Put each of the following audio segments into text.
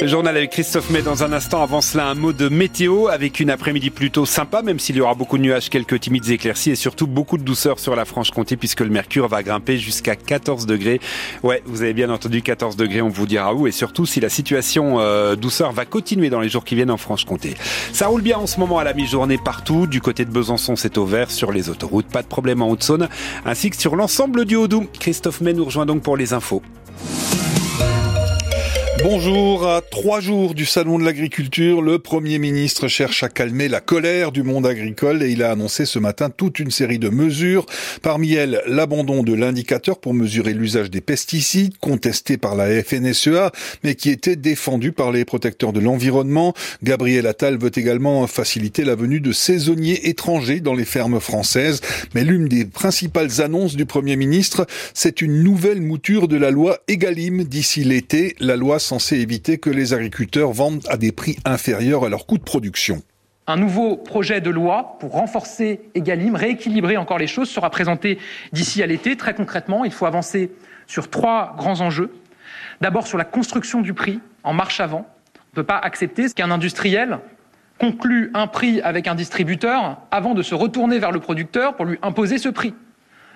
Le journal avec Christophe May dans un instant. Avant cela, un mot de météo avec une après-midi plutôt sympa, même s'il y aura beaucoup de nuages, quelques timides éclaircies et surtout beaucoup de douceur sur la Franche-Comté puisque le mercure va grimper jusqu'à 14 degrés. Ouais, vous avez bien entendu 14 degrés, on vous dira où et surtout si la situation euh, douceur va continuer dans les jours qui viennent en Franche-Comté. Ça roule bien en ce moment à la mi-journée partout. Du côté de Besançon, c'est au vert sur les autoroutes. Pas de problème en Haute-Saône ainsi que sur l'ensemble du Haut-Doubs. Christophe May nous rejoint donc pour les infos. Bonjour, à trois jours du Salon de l'agriculture, le Premier ministre cherche à calmer la colère du monde agricole et il a annoncé ce matin toute une série de mesures. Parmi elles, l'abandon de l'indicateur pour mesurer l'usage des pesticides, contesté par la FNSEA, mais qui était défendu par les protecteurs de l'environnement. Gabriel Attal veut également faciliter la venue de saisonniers étrangers dans les fermes françaises. Mais l'une des principales annonces du Premier ministre, c'est une nouvelle mouture de la loi Egalim d'ici l'été. La loi censé éviter que les agriculteurs vendent à des prix inférieurs à leur coût de production. Un nouveau projet de loi pour renforcer Egalim, rééquilibrer encore les choses, sera présenté d'ici à l'été. Très concrètement, il faut avancer sur trois grands enjeux. D'abord sur la construction du prix en marche avant. On ne peut pas accepter qu'un industriel conclue un prix avec un distributeur avant de se retourner vers le producteur pour lui imposer ce prix.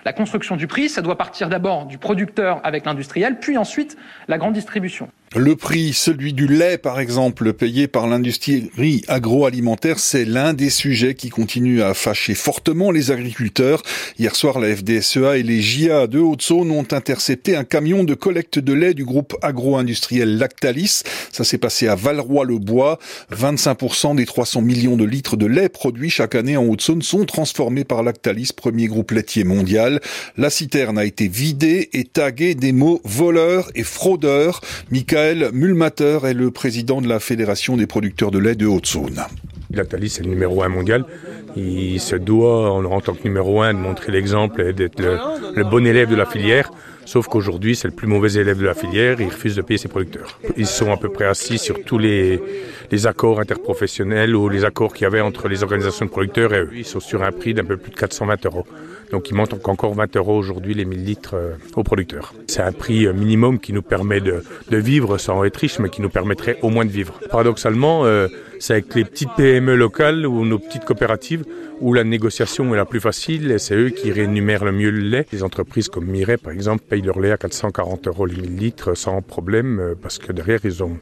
La construction du prix, ça doit partir d'abord du producteur avec l'industriel, puis ensuite la grande distribution. Le prix, celui du lait par exemple, payé par l'industrie agroalimentaire, c'est l'un des sujets qui continue à fâcher fortement les agriculteurs. Hier soir, la FDSEA et les JA de Haute-Saône ont intercepté un camion de collecte de lait du groupe agro-industriel Lactalis. Ça s'est passé à Valroy-le-Bois. 25% des 300 millions de litres de lait produits chaque année en Haute-Saône sont transformés par Lactalis, premier groupe laitier mondial. La citerne a été vidée et taguée des mots voleurs et fraudeurs. Michael Mulmater est le président de la Fédération des producteurs de lait de Haute-Saône. Lactalis est le numéro un mondial. Il se doit, en tant que numéro un, de montrer l'exemple et d'être le bon élève de la filière. Sauf qu'aujourd'hui, c'est le plus mauvais élève de la filière et il refuse de payer ses producteurs. Ils sont à peu près assis sur tous les, les accords interprofessionnels ou les accords qu'il y avait entre les organisations de producteurs et eux. Ils sont sur un prix d'un peu plus de 420 euros. Donc il manque encore 20 euros aujourd'hui les 1000 litres euh, aux producteurs. C'est un prix euh, minimum qui nous permet de, de, vivre sans être riche, mais qui nous permettrait au moins de vivre. Paradoxalement, euh, c'est avec les petites PME locales ou nos petites coopératives où la négociation est la plus facile c'est eux qui rémunèrent le mieux le lait. Les entreprises comme Mireille, par exemple, payent leur lait à 440 euros les 1000 litres sans problème parce que derrière, ils ont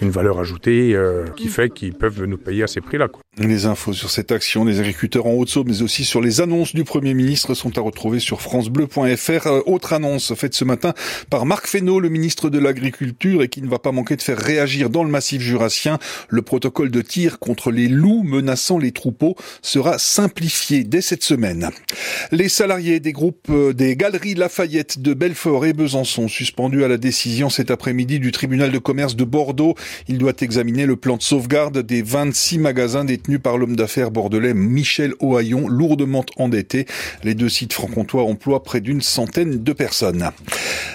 une valeur ajoutée euh, qui fait qu'ils peuvent nous payer à ces prix-là. Les infos sur cette action des agriculteurs en Haute-Saône, mais aussi sur les annonces du Premier ministre sont à retrouver sur francebleu.fr. Euh, autre annonce faite ce matin par Marc Fesneau, le ministre de l'Agriculture, et qui ne va pas manquer de faire réagir dans le massif jurassien. Le protocole de tir contre les loups menaçant les troupeaux sera simplifié dès cette semaine. Les salariés des groupes euh, des Galeries Lafayette de Belfort et Besançon suspendus à la décision cet après-midi du tribunal de commerce de Bordeaux. Il doit examiner le plan de sauvegarde des 26 magasins détenus par l'homme d'affaires bordelais Michel Ohaillon, lourdement endetté. Les deux sites franc-comtois emploient près d'une centaine de personnes.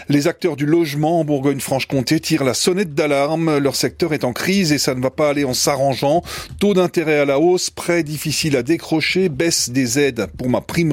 Les acteurs du logement en Bourgogne-Franche-Comté tirent la sonnette d'alarme. Leur secteur est en crise et ça ne va pas aller en s'arrangeant. Taux d'intérêt à la hausse, prêts difficiles à décrocher, baisse des aides pour ma prime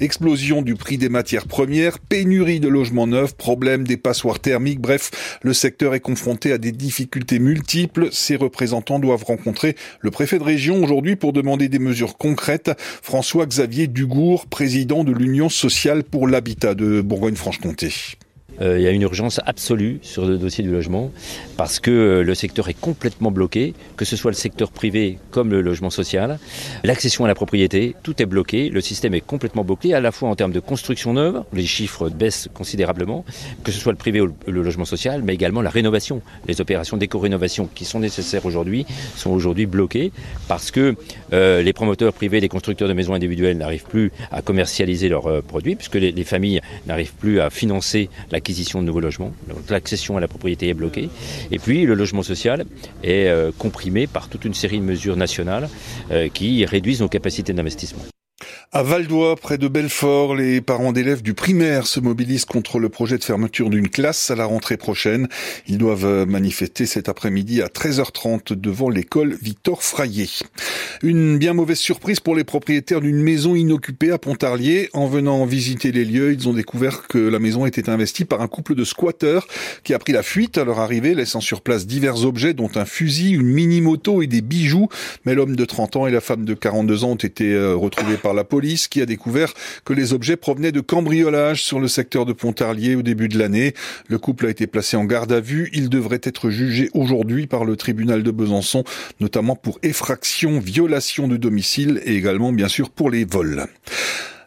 explosion du prix des matières premières, pénurie de logements neufs, problème des passoires thermiques. Bref, le secteur est confronté à des difficultés multiples. Ses représentants doivent rencontrer le préfet de région aujourd'hui pour demander des mesures concrètes. François-Xavier Dugour, président de l'Union sociale pour l'habitat de Bourgogne-Franche-Comté. Euh, il y a une urgence absolue sur le dossier du logement parce que euh, le secteur est complètement bloqué, que ce soit le secteur privé comme le logement social. L'accession à la propriété, tout est bloqué, le système est complètement bloqué à la fois en termes de construction neuve, les chiffres baissent considérablement, que ce soit le privé ou le logement social, mais également la rénovation. Les opérations d'éco-rénovation qui sont nécessaires aujourd'hui sont aujourd'hui bloquées parce que euh, les promoteurs privés, les constructeurs de maisons individuelles n'arrivent plus à commercialiser leurs produits puisque les familles n'arrivent plus à financer la l'acquisition de nouveaux logements. L'accession à la propriété est bloquée. Et puis le logement social est euh, comprimé par toute une série de mesures nationales euh, qui réduisent nos capacités d'investissement. À Valdois, près de Belfort, les parents d'élèves du primaire se mobilisent contre le projet de fermeture d'une classe à la rentrée prochaine. Ils doivent manifester cet après-midi à 13h30 devant l'école Victor Frayer. Une bien mauvaise surprise pour les propriétaires d'une maison inoccupée à Pontarlier. En venant visiter les lieux, ils ont découvert que la maison était investie par un couple de squatteurs qui a pris la fuite à leur arrivée, laissant sur place divers objets dont un fusil, une mini-moto et des bijoux. Mais l'homme de 30 ans et la femme de 42 ans ont été euh, retrouvés par la police qui a découvert que les objets provenaient de cambriolage sur le secteur de Pontarlier au début de l'année. Le couple a été placé en garde à vue. Il devrait être jugé aujourd'hui par le tribunal de Besançon, notamment pour effraction, violation de domicile et également bien sûr pour les vols.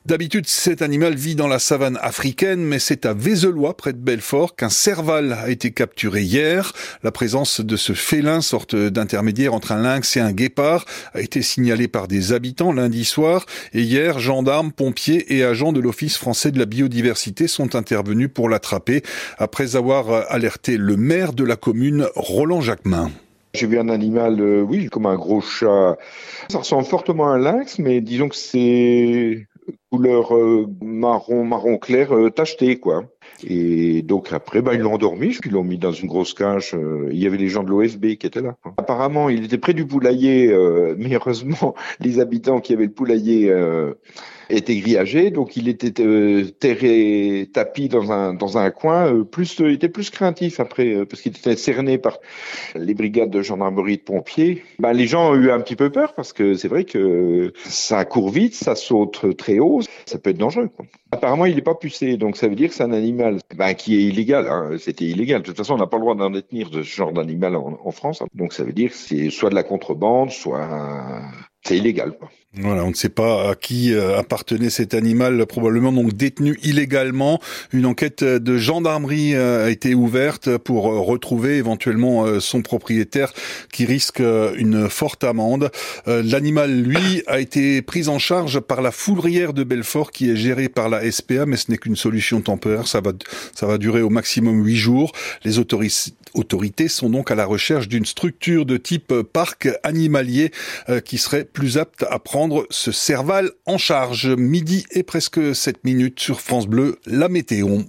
D'habitude, cet animal vit dans la savane africaine, mais c'est à Vézelois, près de Belfort, qu'un serval a été capturé hier. La présence de ce félin, sorte d'intermédiaire entre un lynx et un guépard, a été signalée par des habitants lundi soir. Et hier, gendarmes, pompiers et agents de l'Office français de la biodiversité sont intervenus pour l'attraper, après avoir alerté le maire de la commune, Roland Jacquemin. J'ai vu un animal, euh, oui, comme un gros chat. Ça ressemble fortement à un lynx, mais disons que c'est couleur euh, marron, marron clair, euh, tacheté, quoi. Et donc après, bah, ils l'ont endormi, ils l'ont mis dans une grosse cage. Euh, il y avait les gens de l'OFB qui étaient là. Apparemment, il était près du poulailler, mais heureusement, les habitants qui avaient le poulailler était grillagé, donc il était euh, terré, tapis dans un dans un coin. Euh, plus, il était plus craintif après euh, parce qu'il était cerné par les brigades de gendarmerie de pompiers. Ben, les gens ont eu un petit peu peur parce que c'est vrai que ça court vite, ça saute très haut, ça peut être dangereux. Quoi. Apparemment, il n'est pas pucé, donc ça veut dire que c'est un animal ben, qui est illégal. Hein. C'était illégal. De toute façon, on n'a pas le droit d'en détenir de ce genre d'animal en, en, France. Donc ça veut dire que c'est soit de la contrebande, soit c'est illégal. Voilà, on ne sait pas à qui euh, appartenait cet animal, probablement donc détenu illégalement. Une enquête de gendarmerie euh, a été ouverte pour euh, retrouver éventuellement son propriétaire qui risque une forte amende. L'animal, lui, a été pris en charge par la foudrière de Belfort qui est gérée par la SPA, mais ce n'est qu'une solution temporaire. Ça va, ça va durer au maximum huit jours. Les autorités sont donc à la recherche d'une structure de type parc animalier qui serait plus apte à prendre ce Serval en charge. Midi et presque 7 minutes sur France Bleu, la météo.